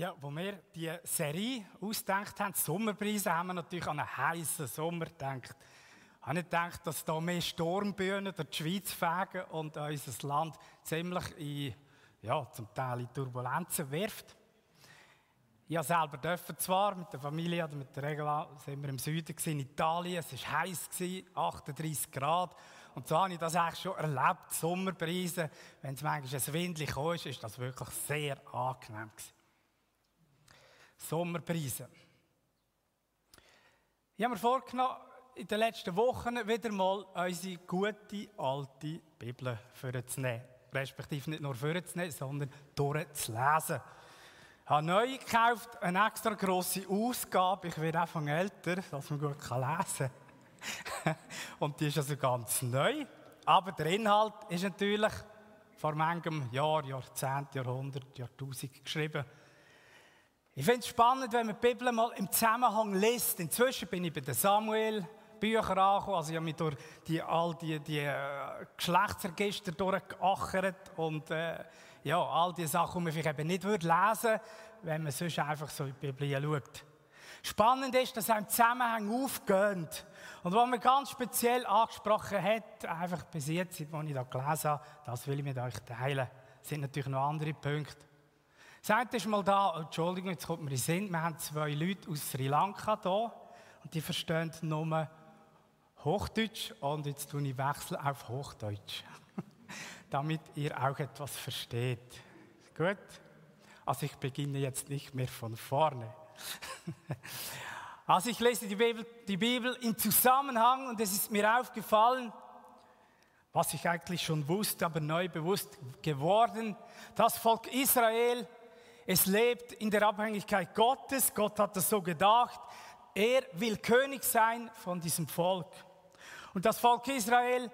Ja, wo wir die Serie ausgedacht haben, Sommerpreise, haben wir natürlich an einen heißen Sommer gedacht. Ich habe nicht gedacht, dass da mehr Sturmböen durch die Schweiz fegen und unser Land ziemlich in, ja, zum Teil in Turbulenzen wirft. Ich selber dürfen zwar mit der Familie oder mit der Regula sind wir im Süden in Italien. Es war heiß, 38 Grad. Und so habe ich das eigentlich schon erlebt, Sommerpreise. Wenn es manchmal ein Windchen kam, ist das wirklich sehr angenehm gewesen. Sommerpreise. Ich habe mir vorgenommen, in den letzten Wochen wieder mal unsere gute alte Bibel vorzunehmen. Respektive nicht nur vorzunehmen, sondern durchzulesen. Ich habe neu gekauft, eine extra grosse Ausgabe. Ich werde einfach älter, dass man gut lesen kann. Und die ist also ganz neu. Aber der Inhalt ist natürlich vor manchem Jahr, Jahrzehnt, Jahrhundert, Jahrtausend geschrieben. Ich finde es spannend, wenn man die Bibel mal im Zusammenhang liest. Inzwischen bin ich bei den Samuel Büchern angekommen. Also ich habe mich durch die, all die, die äh, Geschlechtsregister durchgeachert und äh, ja, all die Sachen, die man vielleicht eben nicht würde lesen würde, wenn man sonst einfach so in die Bibel schaut. Spannend ist, dass im Zusammenhang aufgehen. Und was man ganz speziell angesprochen hat, einfach bis jetzt, als ich da gelesen habe, das will ich mit euch teilen. Es sind natürlich noch andere Punkte. Sagt ist mal da, Entschuldigung, jetzt kommt mir in Sinn, wir haben zwei Leute aus Sri Lanka da und die verstehen nur Hochdeutsch und jetzt tue ich Wechsel auf Hochdeutsch, damit ihr auch etwas versteht. Gut? Also ich beginne jetzt nicht mehr von vorne. also ich lese die Bibel, die Bibel im Zusammenhang und es ist mir aufgefallen, was ich eigentlich schon wusste, aber neu bewusst geworden, das Volk Israel es lebt in der Abhängigkeit Gottes. Gott hat das so gedacht. Er will König sein von diesem Volk. Und das Volk Israel,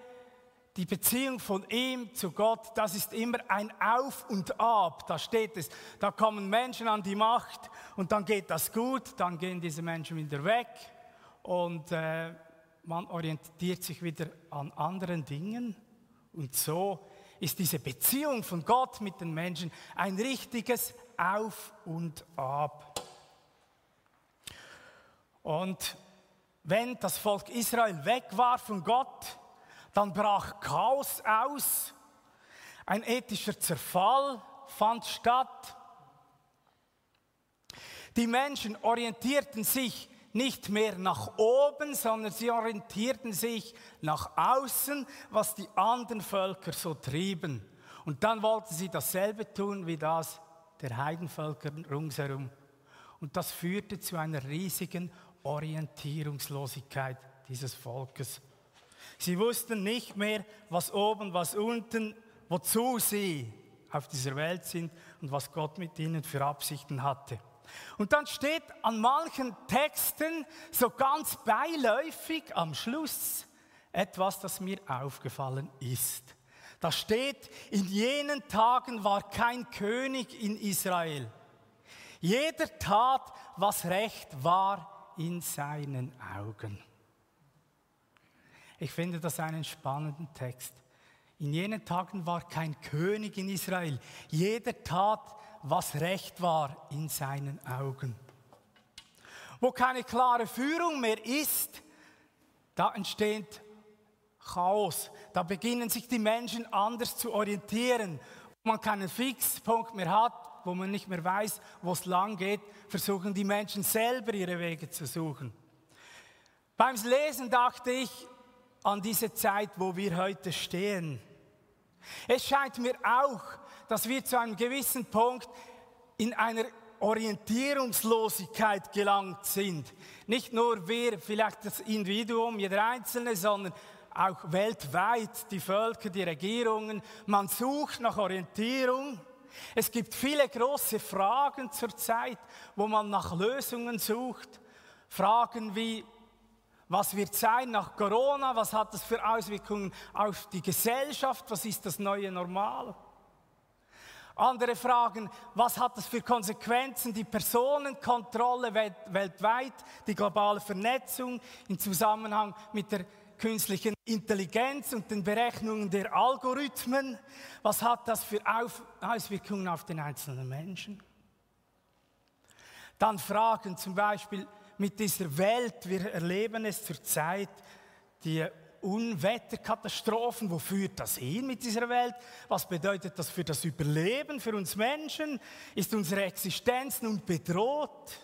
die Beziehung von ihm zu Gott, das ist immer ein Auf und Ab. Da steht es. Da kommen Menschen an die Macht und dann geht das gut, dann gehen diese Menschen wieder weg und äh, man orientiert sich wieder an anderen Dingen. Und so ist diese Beziehung von Gott mit den Menschen ein richtiges auf und ab. Und wenn das Volk Israel weg war von Gott, dann brach Chaos aus, ein ethischer Zerfall fand statt. Die Menschen orientierten sich nicht mehr nach oben, sondern sie orientierten sich nach außen, was die anderen Völker so trieben. Und dann wollten sie dasselbe tun wie das der Heidenvölker ringsherum. Und das führte zu einer riesigen Orientierungslosigkeit dieses Volkes. Sie wussten nicht mehr, was oben, was unten, wozu sie auf dieser Welt sind und was Gott mit ihnen für Absichten hatte. Und dann steht an manchen Texten so ganz beiläufig am Schluss etwas, das mir aufgefallen ist. Da steht, in jenen Tagen war kein König in Israel. Jeder tat, was recht war in seinen Augen. Ich finde das einen spannenden Text. In jenen Tagen war kein König in Israel. Jeder tat, was recht war in seinen Augen. Wo keine klare Führung mehr ist, da entsteht Chaos. Da beginnen sich die Menschen anders zu orientieren. Wo man keinen Fixpunkt mehr hat, wo man nicht mehr weiß, wo es lang geht, versuchen die Menschen selber ihre Wege zu suchen. Beim Lesen dachte ich an diese Zeit, wo wir heute stehen. Es scheint mir auch, dass wir zu einem gewissen Punkt in einer Orientierungslosigkeit gelangt sind. Nicht nur wir, vielleicht das Individuum, jeder Einzelne, sondern auch weltweit, die Völker, die Regierungen. Man sucht nach Orientierung. Es gibt viele große Fragen zurzeit, wo man nach Lösungen sucht. Fragen wie, was wird sein nach Corona? Was hat das für Auswirkungen auf die Gesellschaft? Was ist das neue Normal? Andere fragen, was hat das für Konsequenzen, die Personenkontrolle weltweit, die globale Vernetzung im Zusammenhang mit der künstlichen Intelligenz und den Berechnungen der Algorithmen. Was hat das für Auswirkungen auf den einzelnen Menschen? Dann Fragen zum Beispiel mit dieser Welt, wir erleben es zurzeit, die Unwetterkatastrophen, wo führt das hin mit dieser Welt? Was bedeutet das für das Überleben, für uns Menschen? Ist unsere Existenz nun bedroht?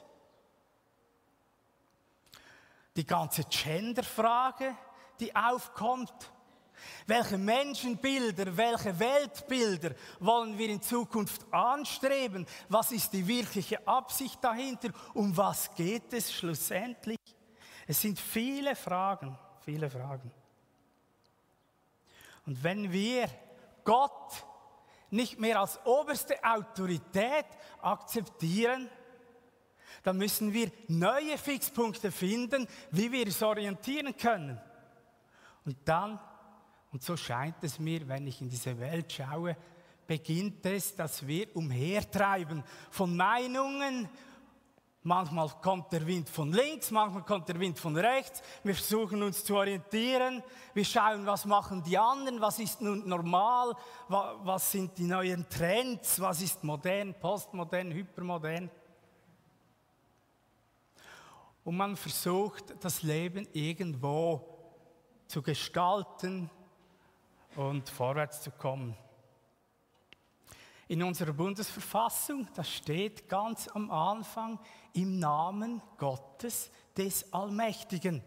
Die ganze Genderfrage, die aufkommt. Welche Menschenbilder, welche Weltbilder wollen wir in Zukunft anstreben? Was ist die wirkliche Absicht dahinter? Um was geht es schlussendlich? Es sind viele Fragen, viele Fragen. Und wenn wir Gott nicht mehr als oberste Autorität akzeptieren, dann müssen wir neue Fixpunkte finden, wie wir es orientieren können. Und dann, und so scheint es mir, wenn ich in diese Welt schaue, beginnt es, dass wir umhertreiben von Meinungen, Manchmal kommt der Wind von links, manchmal kommt der Wind von rechts. Wir versuchen uns zu orientieren. Wir schauen, was machen die anderen, was ist nun normal, was sind die neuen Trends, was ist modern, postmodern, hypermodern. Und man versucht, das Leben irgendwo zu gestalten und vorwärts zu kommen. In unserer Bundesverfassung, das steht ganz am Anfang, im Namen Gottes des Allmächtigen.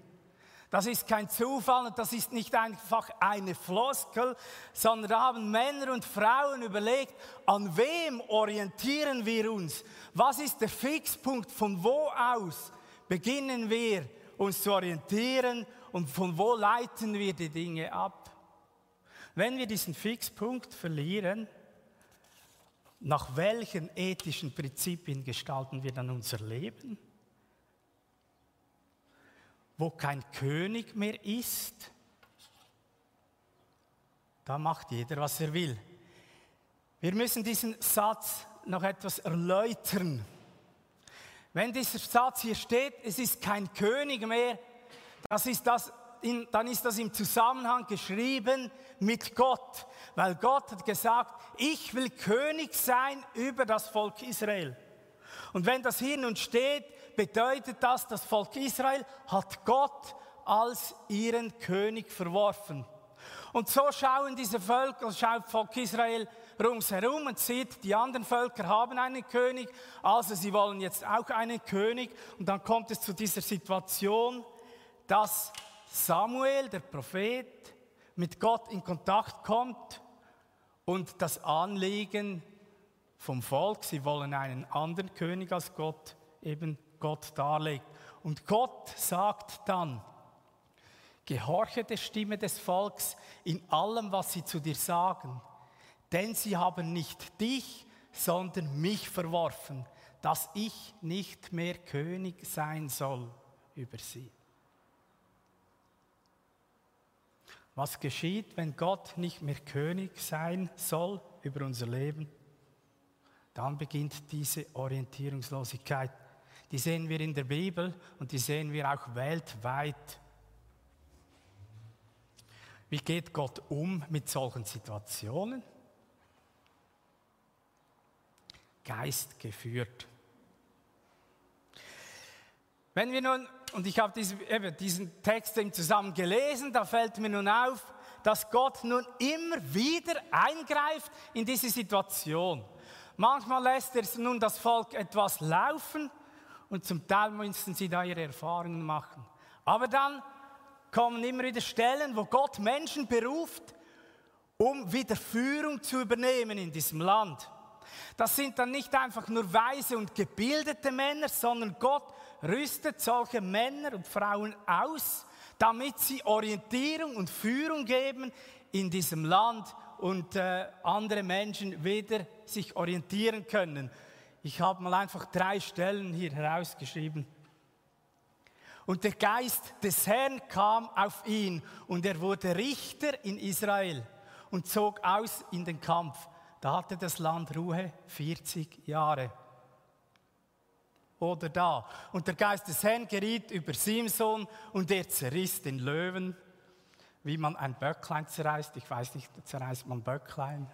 Das ist kein Zufall und das ist nicht einfach eine Floskel, sondern da haben Männer und Frauen überlegt, an wem orientieren wir uns? Was ist der Fixpunkt? Von wo aus beginnen wir uns zu orientieren und von wo leiten wir die Dinge ab? Wenn wir diesen Fixpunkt verlieren, nach welchen ethischen Prinzipien gestalten wir dann unser Leben? Wo kein König mehr ist, da macht jeder, was er will. Wir müssen diesen Satz noch etwas erläutern. Wenn dieser Satz hier steht, es ist kein König mehr, das ist das, dann ist das im Zusammenhang geschrieben mit Gott, weil Gott hat gesagt, ich will König sein über das Volk Israel. Und wenn das hier nun steht, bedeutet das, das Volk Israel hat Gott als ihren König verworfen. Und so schauen diese Völker, schaut Volk Israel ringsherum und sieht, die anderen Völker haben einen König, also sie wollen jetzt auch einen König. Und dann kommt es zu dieser Situation, dass Samuel, der Prophet, mit Gott in Kontakt kommt und das Anliegen vom Volk, sie wollen einen anderen König als Gott, eben Gott darlegt. Und Gott sagt dann, gehorche der Stimme des Volks in allem, was sie zu dir sagen, denn sie haben nicht dich, sondern mich verworfen, dass ich nicht mehr König sein soll über sie. Was geschieht, wenn Gott nicht mehr König sein soll über unser Leben? Dann beginnt diese Orientierungslosigkeit. Die sehen wir in der Bibel und die sehen wir auch weltweit. Wie geht Gott um mit solchen Situationen? Geist geführt. Wenn wir nun und ich habe diesen, eben diesen Text zusammen gelesen, da fällt mir nun auf, dass Gott nun immer wieder eingreift in diese Situation. Manchmal lässt er nun das Volk etwas laufen und zum Teil müssen sie da ihre Erfahrungen machen. Aber dann kommen immer wieder Stellen, wo Gott Menschen beruft, um wieder Führung zu übernehmen in diesem Land. Das sind dann nicht einfach nur weise und gebildete Männer, sondern Gott rüstet solche Männer und Frauen aus, damit sie Orientierung und Führung geben in diesem Land und äh, andere Menschen wieder sich orientieren können. Ich habe mal einfach drei Stellen hier herausgeschrieben. Und der Geist des Herrn kam auf ihn und er wurde Richter in Israel und zog aus in den Kampf. Da hatte das Land Ruhe 40 Jahre oder da. Und der Geist des Herrn geriet über Simson und er zerriss den Löwen, wie man ein Böcklein zerreißt. Ich weiß nicht, zerreißt man Böcklein.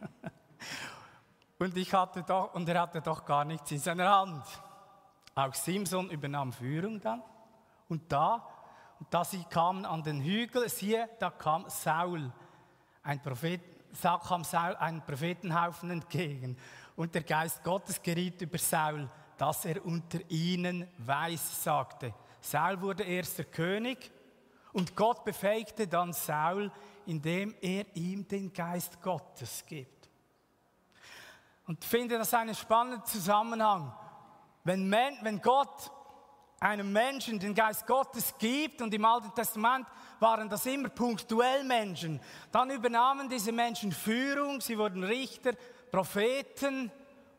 und, ich hatte doch, und er hatte doch gar nichts in seiner Hand. Auch Simson übernahm Führung dann. Und da, und da sie kamen an den Hügel, siehe, da kam Saul, ein Prophet, da kam Saul einen Prophetenhaufen entgegen. Und der Geist Gottes geriet über Saul, dass er unter ihnen weiß sagte. Saul wurde erster König und Gott befähigte dann Saul, indem er ihm den Geist Gottes gibt. Und ich finde das einen spannenden Zusammenhang. Wenn, wenn Gott einem Menschen den Geist Gottes gibt, und im Alten Testament waren das immer punktuell Menschen, dann übernahmen diese Menschen Führung, sie wurden Richter, Propheten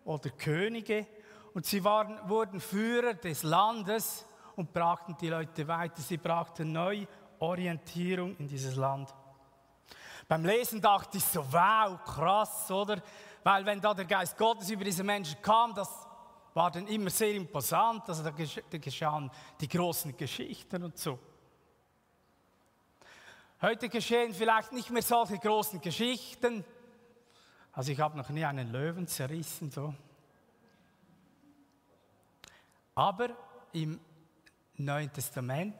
oder Könige und sie waren, wurden Führer des Landes und brachten die Leute weiter. Sie brachten Neuorientierung in dieses Land. Beim Lesen dachte ich so, wow, krass, oder? Weil wenn da der Geist Gottes über diese Menschen kam, das war dann immer sehr imposant, also da, geschahen die großen Geschichten und so. Heute geschehen vielleicht nicht mehr solche großen Geschichten. Also ich habe noch nie einen Löwen zerrissen, so. Aber im Neuen Testament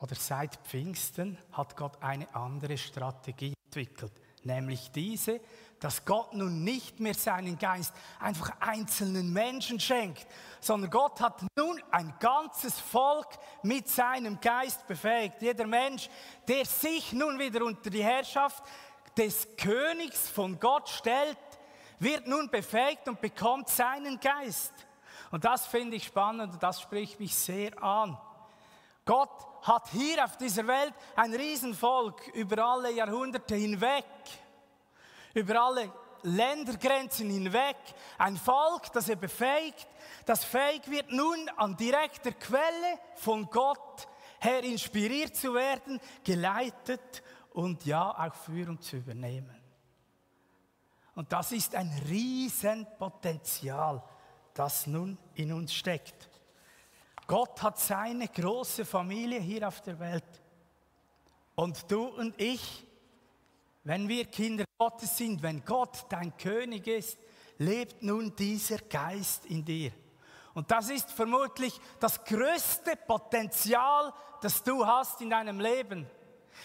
oder seit Pfingsten hat Gott eine andere Strategie entwickelt, nämlich diese, dass Gott nun nicht mehr seinen Geist einfach einzelnen Menschen schenkt, sondern Gott hat nun ein ganzes Volk mit seinem Geist befähigt. Jeder Mensch, der sich nun wieder unter die Herrschaft des Königs von Gott stellt, wird nun befähigt und bekommt seinen Geist. Und das finde ich spannend und das spricht mich sehr an. Gott hat hier auf dieser Welt ein Riesenvolk über alle Jahrhunderte hinweg über alle Ländergrenzen hinweg, ein Volk, das er befähigt, das fähig wird, nun an direkter Quelle von Gott her inspiriert zu werden, geleitet und ja auch Führung zu übernehmen. Und das ist ein Riesenpotenzial, das nun in uns steckt. Gott hat seine große Familie hier auf der Welt. Und du und ich, wenn wir Kinder Gottes sind, wenn Gott dein König ist, lebt nun dieser Geist in dir. Und das ist vermutlich das größte Potenzial, das du hast in deinem Leben.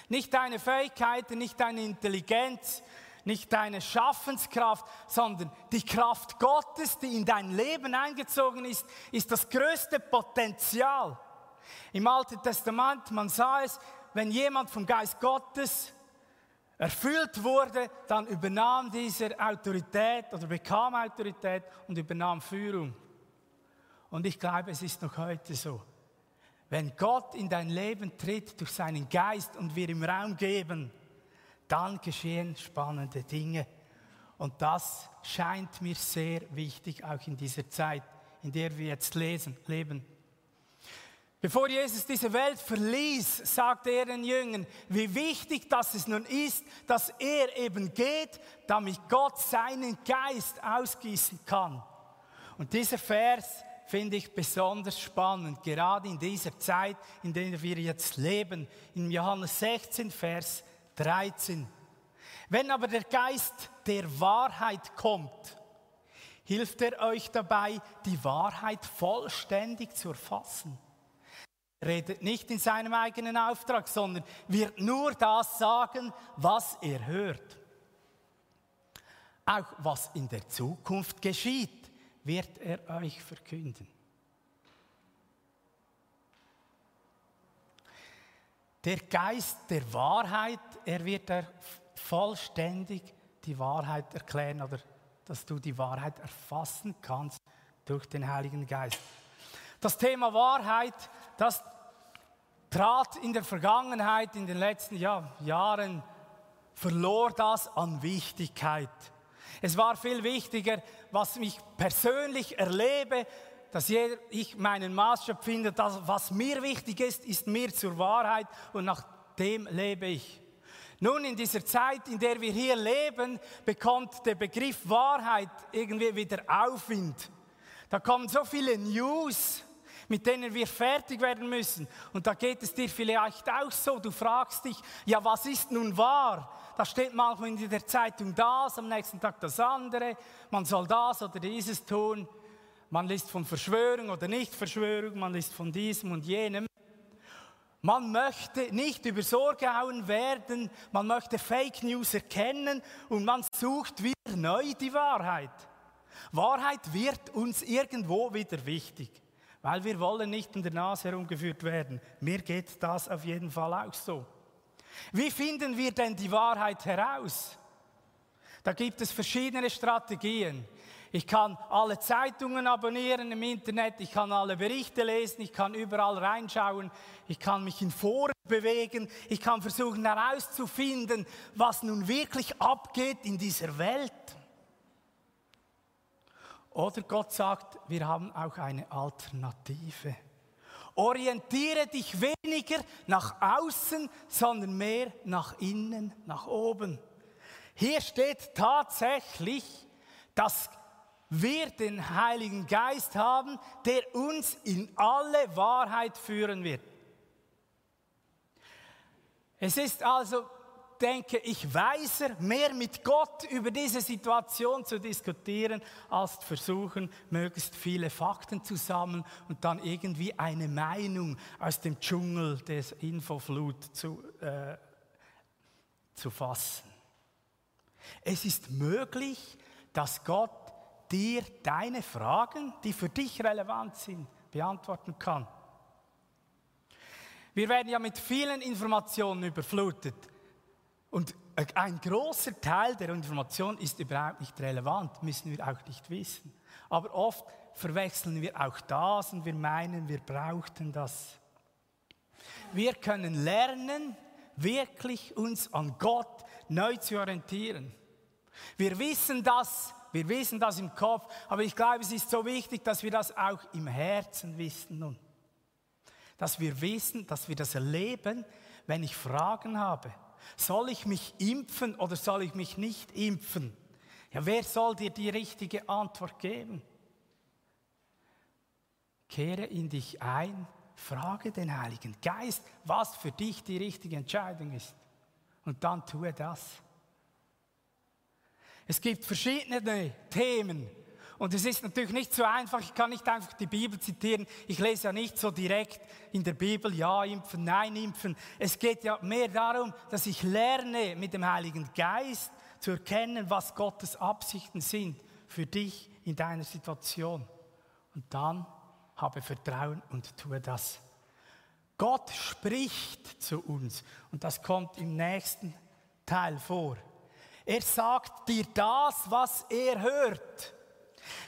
Nicht deine Fähigkeiten, nicht deine Intelligenz, nicht deine Schaffenskraft, sondern die Kraft Gottes, die in dein Leben eingezogen ist, ist das größte Potenzial. Im Alten Testament, man sah es, wenn jemand vom Geist Gottes erfüllt wurde, dann übernahm dieser Autorität oder bekam Autorität und übernahm Führung. Und ich glaube, es ist noch heute so. Wenn Gott in dein Leben tritt durch seinen Geist und wir ihm Raum geben, dann geschehen spannende Dinge. Und das scheint mir sehr wichtig, auch in dieser Zeit, in der wir jetzt lesen, leben. Bevor Jesus diese Welt verließ, sagte er den Jüngern, wie wichtig das es nun ist, dass er eben geht, damit Gott seinen Geist ausgießen kann. Und dieser Vers finde ich besonders spannend, gerade in dieser Zeit, in der wir jetzt leben, in Johannes 16, Vers 13. Wenn aber der Geist der Wahrheit kommt, hilft er euch dabei, die Wahrheit vollständig zu erfassen redet nicht in seinem eigenen Auftrag, sondern wird nur das sagen, was er hört. Auch was in der Zukunft geschieht, wird er euch verkünden. Der Geist der Wahrheit, er wird er vollständig die Wahrheit erklären oder dass du die Wahrheit erfassen kannst durch den Heiligen Geist. Das Thema Wahrheit, das trat in der Vergangenheit, in den letzten ja, Jahren, verlor das an Wichtigkeit. Es war viel wichtiger, was ich persönlich erlebe, dass ich meinen Maßstab finde, dass was mir wichtig ist, ist mir zur Wahrheit und nach dem lebe ich. Nun, in dieser Zeit, in der wir hier leben, bekommt der Begriff Wahrheit irgendwie wieder Aufwind. Da kommen so viele News, mit denen wir fertig werden müssen. Und da geht es dir vielleicht auch so. Du fragst dich, ja, was ist nun wahr? Da steht manchmal in der Zeitung das, am nächsten Tag das andere. Man soll das oder dieses tun. Man liest von Verschwörung oder Nicht-Verschwörung, man liest von diesem und jenem. Man möchte nicht über Sorge hauen werden, man möchte Fake News erkennen und man sucht wieder neu die Wahrheit. Wahrheit wird uns irgendwo wieder wichtig, weil wir wollen nicht in der Nase herumgeführt werden. Mir geht das auf jeden Fall auch so. Wie finden wir denn die Wahrheit heraus? Da gibt es verschiedene Strategien. Ich kann alle Zeitungen abonnieren im Internet, ich kann alle Berichte lesen, ich kann überall reinschauen, ich kann mich in Foren bewegen, ich kann versuchen herauszufinden, was nun wirklich abgeht in dieser Welt. Oder Gott sagt, wir haben auch eine Alternative. Orientiere dich weniger nach außen, sondern mehr nach innen, nach oben. Hier steht tatsächlich, dass wir den Heiligen Geist haben, der uns in alle Wahrheit führen wird. Es ist also, denke ich, weiser, mehr mit Gott über diese Situation zu diskutieren, als zu versuchen, möglichst viele Fakten zu sammeln und dann irgendwie eine Meinung aus dem Dschungel des Infoflut zu, äh, zu fassen. Es ist möglich, dass Gott dir deine Fragen, die für dich relevant sind, beantworten kann. Wir werden ja mit vielen Informationen überflutet. Und ein großer Teil der Information ist überhaupt nicht relevant, müssen wir auch nicht wissen. Aber oft verwechseln wir auch das und wir meinen, wir brauchten das. Wir können lernen, wirklich uns an Gott neu zu orientieren. Wir wissen das, wir wissen das im Kopf, aber ich glaube, es ist so wichtig, dass wir das auch im Herzen wissen nun. Dass wir wissen, dass wir das erleben, wenn ich Fragen habe. Soll ich mich impfen oder soll ich mich nicht impfen? Ja, wer soll dir die richtige Antwort geben? Kehre in dich ein, frage den Heiligen Geist, was für dich die richtige Entscheidung ist. Und dann tue das. Es gibt verschiedene Themen. Und es ist natürlich nicht so einfach, ich kann nicht einfach die Bibel zitieren. Ich lese ja nicht so direkt in der Bibel, ja, impfen, nein, impfen. Es geht ja mehr darum, dass ich lerne mit dem Heiligen Geist zu erkennen, was Gottes Absichten sind für dich in deiner Situation. Und dann habe Vertrauen und tue das. Gott spricht zu uns und das kommt im nächsten Teil vor. Er sagt dir das, was er hört.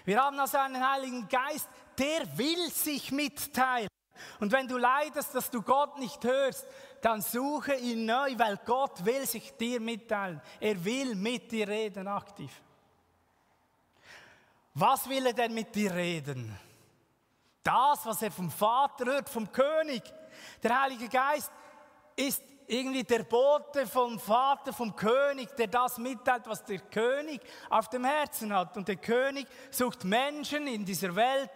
Wir haben also einen Heiligen Geist, der will sich mitteilen. Und wenn du leidest, dass du Gott nicht hörst, dann suche ihn neu, weil Gott will sich dir mitteilen. Er will mit dir reden aktiv. Was will er denn mit dir reden? Das, was er vom Vater hört, vom König. Der Heilige Geist ist irgendwie der Bote vom Vater, vom König, der das mitteilt, was der König auf dem Herzen hat. Und der König sucht Menschen in dieser Welt,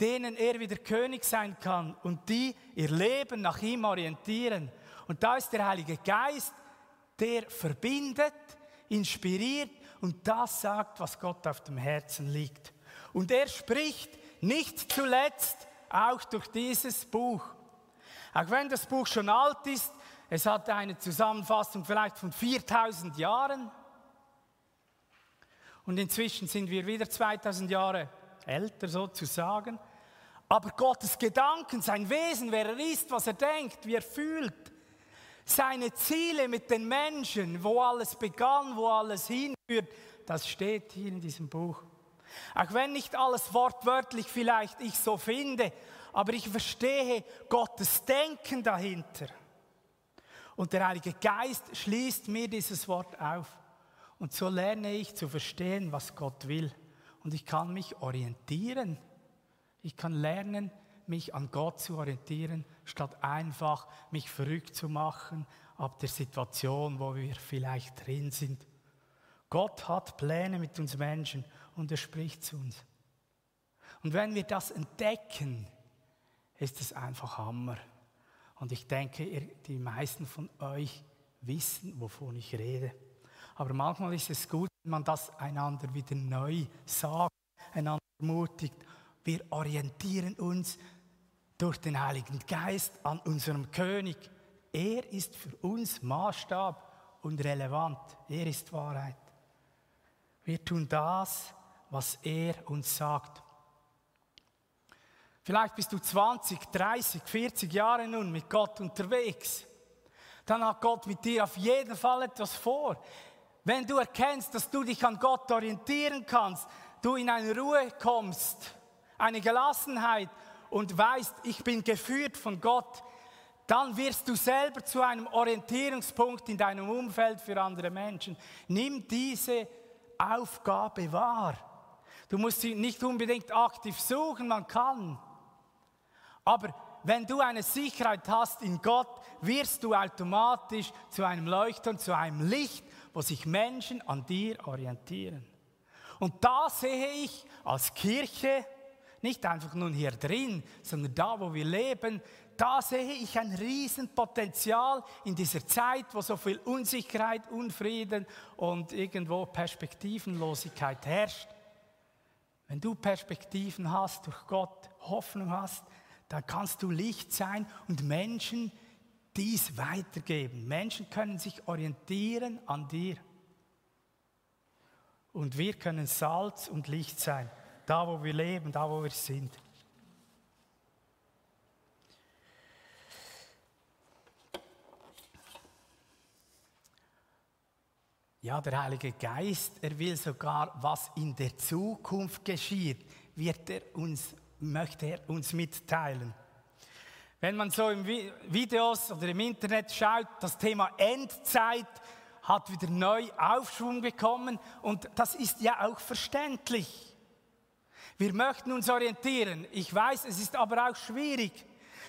denen er wieder König sein kann und die ihr Leben nach ihm orientieren. Und da ist der Heilige Geist, der verbindet, inspiriert und das sagt, was Gott auf dem Herzen liegt. Und er spricht nicht zuletzt auch durch dieses Buch. Auch wenn das Buch schon alt ist, es hatte eine Zusammenfassung vielleicht von 4000 Jahren. Und inzwischen sind wir wieder 2000 Jahre älter sozusagen. Aber Gottes Gedanken, sein Wesen, wer er ist, was er denkt, wie er fühlt, seine Ziele mit den Menschen, wo alles begann, wo alles hinführt, das steht hier in diesem Buch. Auch wenn nicht alles wortwörtlich vielleicht ich so finde, aber ich verstehe Gottes Denken dahinter. Und der Heilige Geist schließt mir dieses Wort auf. Und so lerne ich zu verstehen, was Gott will. Und ich kann mich orientieren. Ich kann lernen, mich an Gott zu orientieren, statt einfach mich verrückt zu machen ab der Situation, wo wir vielleicht drin sind. Gott hat Pläne mit uns Menschen und er spricht zu uns. Und wenn wir das entdecken, ist es einfach Hammer. Und ich denke, die meisten von euch wissen, wovon ich rede. Aber manchmal ist es gut, wenn man das einander wieder neu sagt, einander ermutigt Wir orientieren uns durch den Heiligen Geist an unserem König. Er ist für uns Maßstab und relevant. Er ist Wahrheit. Wir tun das, was er uns sagt. Vielleicht bist du 20, 30, 40 Jahre nun mit Gott unterwegs. Dann hat Gott mit dir auf jeden Fall etwas vor. Wenn du erkennst, dass du dich an Gott orientieren kannst, du in eine Ruhe kommst, eine Gelassenheit und weißt, ich bin geführt von Gott, dann wirst du selber zu einem Orientierungspunkt in deinem Umfeld für andere Menschen. Nimm diese Aufgabe wahr. Du musst sie nicht unbedingt aktiv suchen, man kann. Aber wenn du eine Sicherheit hast in Gott, wirst du automatisch zu einem Leuchtturm, zu einem Licht, wo sich Menschen an dir orientieren. Und da sehe ich als Kirche, nicht einfach nun hier drin, sondern da, wo wir leben, da sehe ich ein Riesenpotenzial in dieser Zeit, wo so viel Unsicherheit, Unfrieden und irgendwo Perspektivenlosigkeit herrscht. Wenn du Perspektiven hast durch Gott, Hoffnung hast, dann kannst du Licht sein und Menschen dies weitergeben. Menschen können sich orientieren an dir. Und wir können Salz und Licht sein, da wo wir leben, da wo wir sind. Ja, der Heilige Geist, er will sogar, was in der Zukunft geschieht, wird er uns, möchte er uns mitteilen. Wenn man so im Videos oder im Internet schaut, das Thema Endzeit hat wieder neu Aufschwung bekommen und das ist ja auch verständlich. Wir möchten uns orientieren. Ich weiß, es ist aber auch schwierig.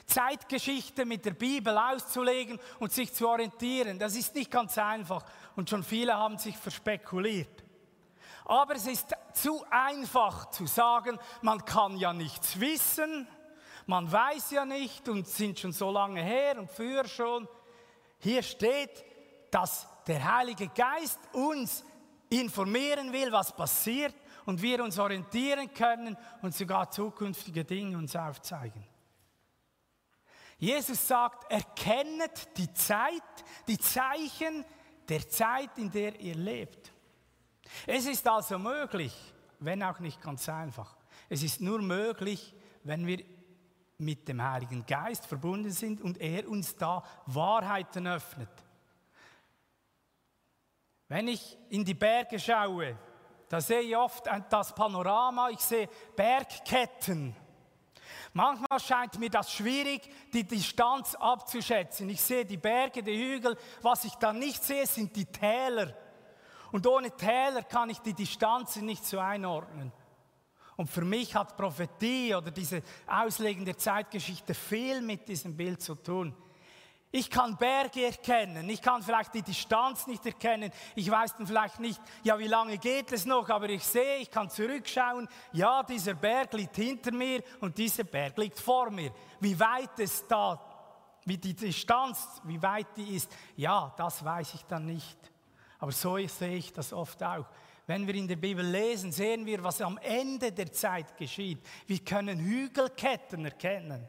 Zeitgeschichte mit der Bibel auszulegen und sich zu orientieren. Das ist nicht ganz einfach und schon viele haben sich verspekuliert. Aber es ist zu einfach zu sagen, man kann ja nichts wissen, man weiß ja nicht und sind schon so lange her und früher schon. Hier steht, dass der Heilige Geist uns informieren will, was passiert und wir uns orientieren können und sogar zukünftige Dinge uns aufzeigen. Jesus sagt, erkennet die Zeit, die Zeichen der Zeit, in der ihr lebt. Es ist also möglich, wenn auch nicht ganz einfach. Es ist nur möglich, wenn wir mit dem Heiligen Geist verbunden sind und er uns da Wahrheiten öffnet. Wenn ich in die Berge schaue, da sehe ich oft das Panorama, ich sehe Bergketten. Manchmal scheint mir das schwierig, die Distanz abzuschätzen. Ich sehe die Berge, die Hügel. Was ich dann nicht sehe, sind die Täler. Und ohne Täler kann ich die Distanzen nicht so einordnen. Und für mich hat Prophetie oder diese Auslegen der Zeitgeschichte viel mit diesem Bild zu tun. Ich kann Berge erkennen, ich kann vielleicht die Distanz nicht erkennen, ich weiß dann vielleicht nicht, ja, wie lange geht es noch, aber ich sehe, ich kann zurückschauen, ja, dieser Berg liegt hinter mir und dieser Berg liegt vor mir. Wie weit es da, wie die Distanz, wie weit die ist, ja, das weiß ich dann nicht. Aber so sehe ich das oft auch. Wenn wir in der Bibel lesen, sehen wir, was am Ende der Zeit geschieht. Wir können Hügelketten erkennen.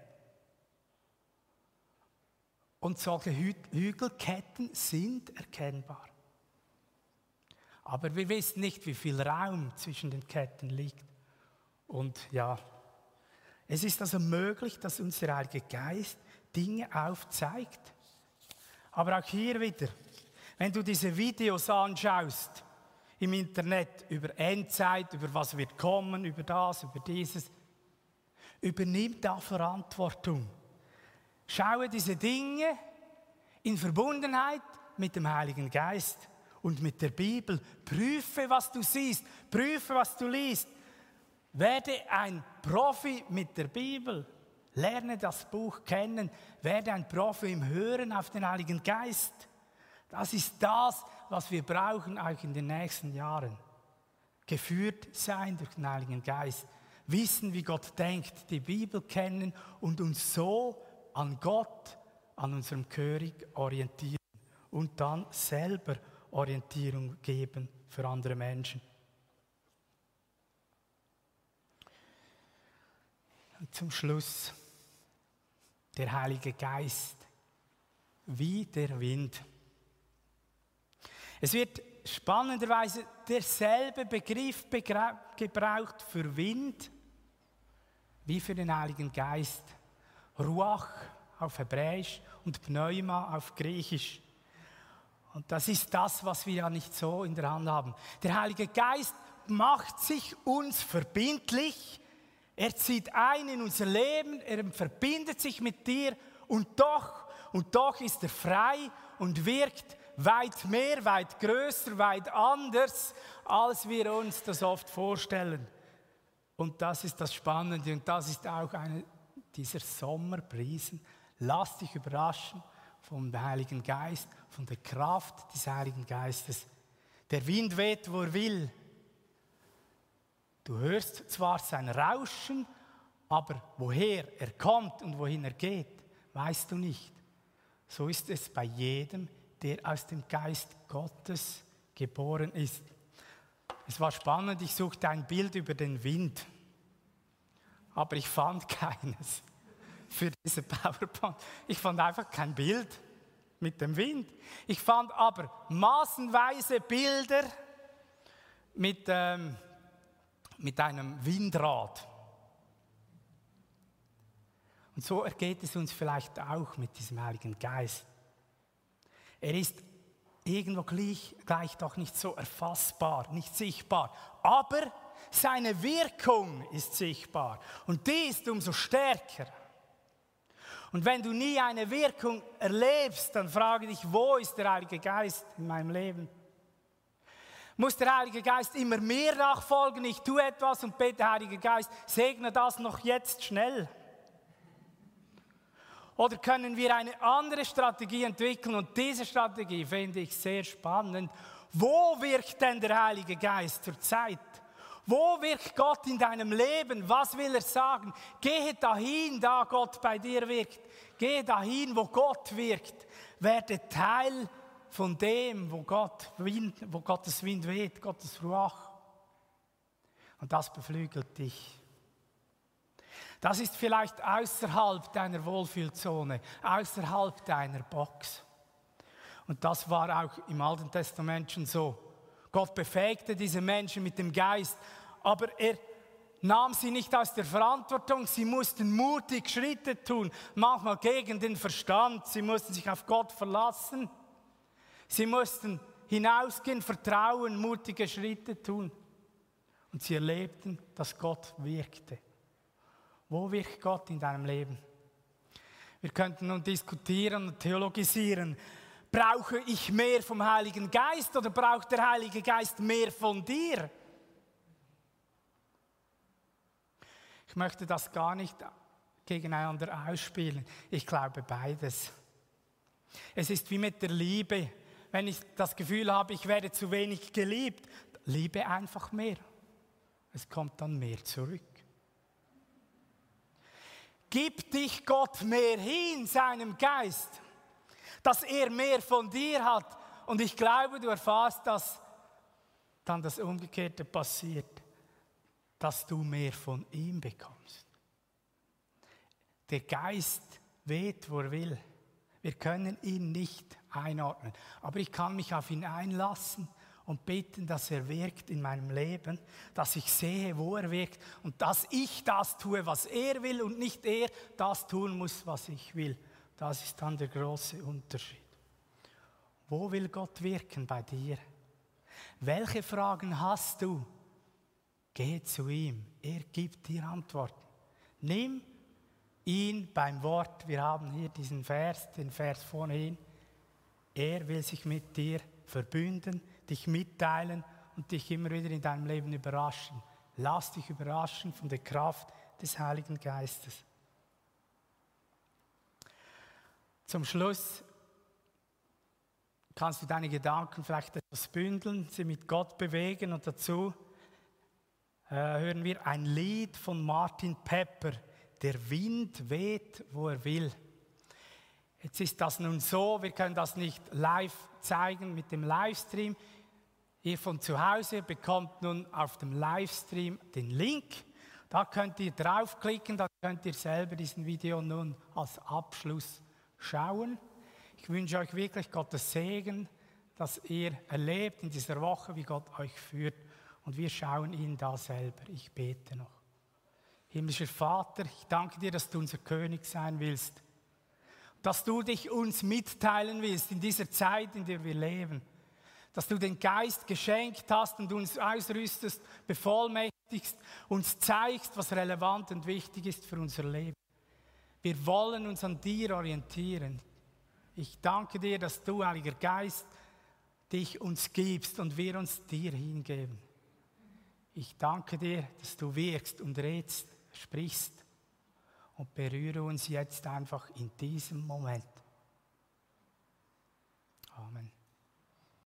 Und solche Hügelketten sind erkennbar. Aber wir wissen nicht, wie viel Raum zwischen den Ketten liegt. Und ja, es ist also möglich, dass unser Heilige Geist Dinge aufzeigt. Aber auch hier wieder, wenn du diese Videos anschaust im Internet über Endzeit, über was wird kommen, über das, über dieses, übernimm da Verantwortung. Schaue diese Dinge in Verbundenheit mit dem Heiligen Geist und mit der Bibel. Prüfe, was du siehst, prüfe, was du liest. Werde ein Profi mit der Bibel. Lerne das Buch kennen. Werde ein Profi im Hören auf den Heiligen Geist. Das ist das, was wir brauchen, auch in den nächsten Jahren. Geführt sein durch den Heiligen Geist. Wissen, wie Gott denkt, die Bibel kennen und uns so an Gott, an unserem König orientieren und dann selber Orientierung geben für andere Menschen. Und zum Schluss der Heilige Geist, wie der Wind. Es wird spannenderweise derselbe Begriff gebraucht für Wind wie für den Heiligen Geist. Ruach auf Hebräisch und Pneuma auf Griechisch. Und das ist das, was wir ja nicht so in der Hand haben. Der Heilige Geist macht sich uns verbindlich. Er zieht ein in unser Leben, er verbindet sich mit dir und doch, und doch ist er frei und wirkt weit mehr, weit größer, weit anders, als wir uns das oft vorstellen. Und das ist das Spannende und das ist auch eine dieser Sommerprisen. Lass dich überraschen vom Heiligen Geist, von der Kraft des Heiligen Geistes. Der Wind weht, wo er will. Du hörst zwar sein Rauschen, aber woher er kommt und wohin er geht, weißt du nicht. So ist es bei jedem, der aus dem Geist Gottes geboren ist. Es war spannend, ich suchte ein Bild über den Wind, aber ich fand keines für diese PowerPoint. Ich fand einfach kein Bild mit dem Wind. Ich fand aber massenweise Bilder mit, ähm, mit einem Windrad. Und so ergeht es uns vielleicht auch mit diesem Heiligen Geist. Er ist irgendwo gleich, gleich doch nicht so erfassbar, nicht sichtbar. Aber seine Wirkung ist sichtbar und die ist umso stärker. Und wenn du nie eine Wirkung erlebst, dann frage dich, wo ist der Heilige Geist in meinem Leben? Muss der Heilige Geist immer mehr nachfolgen? Ich tue etwas und bete, Heiliger Geist, segne das noch jetzt schnell. Oder können wir eine andere Strategie entwickeln? Und diese Strategie finde ich sehr spannend. Wo wirkt denn der Heilige Geist zur Zeit? Wo wirkt Gott in deinem Leben? Was will er sagen? Gehe dahin, da Gott bei dir wirkt. Gehe dahin, wo Gott wirkt. Werde Teil von dem, wo, Gott Wind, wo Gottes Wind weht, Gottes Ruach. Und das beflügelt dich. Das ist vielleicht außerhalb deiner Wohlfühlzone, außerhalb deiner Box. Und das war auch im Alten Testament schon so. Gott befähigte diese Menschen mit dem Geist, aber er nahm sie nicht aus der Verantwortung. Sie mussten mutig Schritte tun, manchmal gegen den Verstand. Sie mussten sich auf Gott verlassen. Sie mussten hinausgehen, vertrauen, mutige Schritte tun. Und sie erlebten, dass Gott wirkte. Wo wirkt Gott in deinem Leben? Wir könnten nun diskutieren und theologisieren. Brauche ich mehr vom Heiligen Geist oder braucht der Heilige Geist mehr von dir? Ich möchte das gar nicht gegeneinander ausspielen. Ich glaube beides. Es ist wie mit der Liebe. Wenn ich das Gefühl habe, ich werde zu wenig geliebt, liebe einfach mehr. Es kommt dann mehr zurück. Gib dich Gott mehr hin, seinem Geist, dass er mehr von dir hat. Und ich glaube, du erfährst, dass dann das Umgekehrte passiert, dass du mehr von ihm bekommst. Der Geist weht, wo er will. Wir können ihn nicht einordnen, aber ich kann mich auf ihn einlassen und beten, dass er wirkt in meinem Leben, dass ich sehe, wo er wirkt und dass ich das tue, was er will und nicht er das tun muss, was ich will. Das ist dann der große Unterschied. Wo will Gott wirken bei dir? Welche Fragen hast du? Geh zu ihm. Er gibt dir Antworten. Nimm ihn beim Wort. Wir haben hier diesen Vers, den Vers vorhin. Er will sich mit dir verbünden dich mitteilen und dich immer wieder in deinem Leben überraschen. Lass dich überraschen von der Kraft des Heiligen Geistes. Zum Schluss kannst du deine Gedanken vielleicht etwas bündeln, sie mit Gott bewegen und dazu äh, hören wir ein Lied von Martin Pepper, Der Wind weht, wo er will. Jetzt ist das nun so, wir können das nicht live zeigen mit dem Livestream. Ihr von zu Hause bekommt nun auf dem Livestream den Link. Da könnt ihr draufklicken, da könnt ihr selber diesen Video nun als Abschluss schauen. Ich wünsche euch wirklich Gottes Segen, dass ihr erlebt in dieser Woche, wie Gott euch führt. Und wir schauen ihn da selber. Ich bete noch. Himmlischer Vater, ich danke dir, dass du unser König sein willst. Dass du dich uns mitteilen willst in dieser Zeit, in der wir leben. Dass du den Geist geschenkt hast und uns ausrüstest, bevollmächtigst, uns zeigst, was relevant und wichtig ist für unser Leben. Wir wollen uns an dir orientieren. Ich danke dir, dass du, Heiliger Geist, dich uns gibst und wir uns dir hingeben. Ich danke dir, dass du wirkst und redst, sprichst und berühre uns jetzt einfach in diesem Moment. Amen.